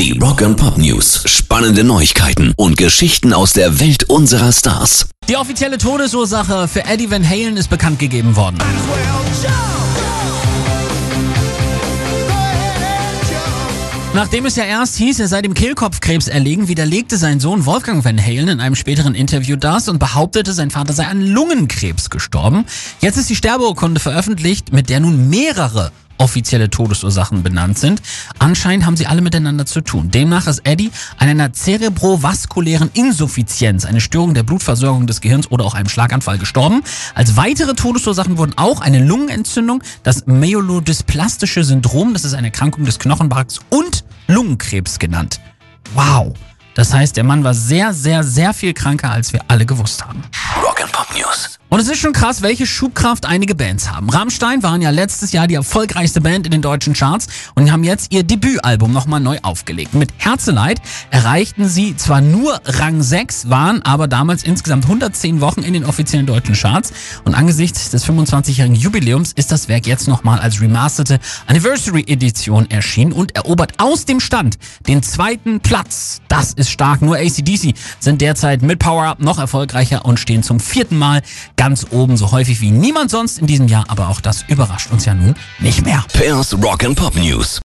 Die Rock and Pop News. Spannende Neuigkeiten und Geschichten aus der Welt unserer Stars. Die offizielle Todesursache für Eddie Van Halen ist bekannt gegeben worden. Nachdem es ja erst hieß, er sei dem Kehlkopfkrebs erlegen, widerlegte sein Sohn Wolfgang Van Halen in einem späteren Interview das und behauptete, sein Vater sei an Lungenkrebs gestorben. Jetzt ist die Sterbeurkunde veröffentlicht, mit der nun mehrere offizielle Todesursachen benannt sind. Anscheinend haben sie alle miteinander zu tun. Demnach ist Eddie an einer zerebrovaskulären Insuffizienz, eine Störung der Blutversorgung des Gehirns oder auch einem Schlaganfall gestorben. Als weitere Todesursachen wurden auch eine Lungenentzündung, das Myelodysplastische Syndrom, das ist eine Erkrankung des Knochenmarks und Lungenkrebs genannt. Wow. Das heißt, der Mann war sehr, sehr, sehr viel kranker, als wir alle gewusst haben. Rock and Pop News. Und es ist schon krass, welche Schubkraft einige Bands haben. Rammstein waren ja letztes Jahr die erfolgreichste Band in den deutschen Charts und haben jetzt ihr Debütalbum nochmal neu aufgelegt. Mit Herzeleid erreichten sie zwar nur Rang 6, waren aber damals insgesamt 110 Wochen in den offiziellen deutschen Charts und angesichts des 25-jährigen Jubiläums ist das Werk jetzt nochmal als remasterte Anniversary Edition erschienen und erobert aus dem Stand den zweiten Platz. Das ist stark. Nur ACDC sind derzeit mit Power Up noch erfolgreicher und stehen zum vierten Mal ganz oben, so häufig wie niemand sonst in diesem Jahr. Aber auch das überrascht uns ja nun nicht mehr. Pairs Rock and Pop News.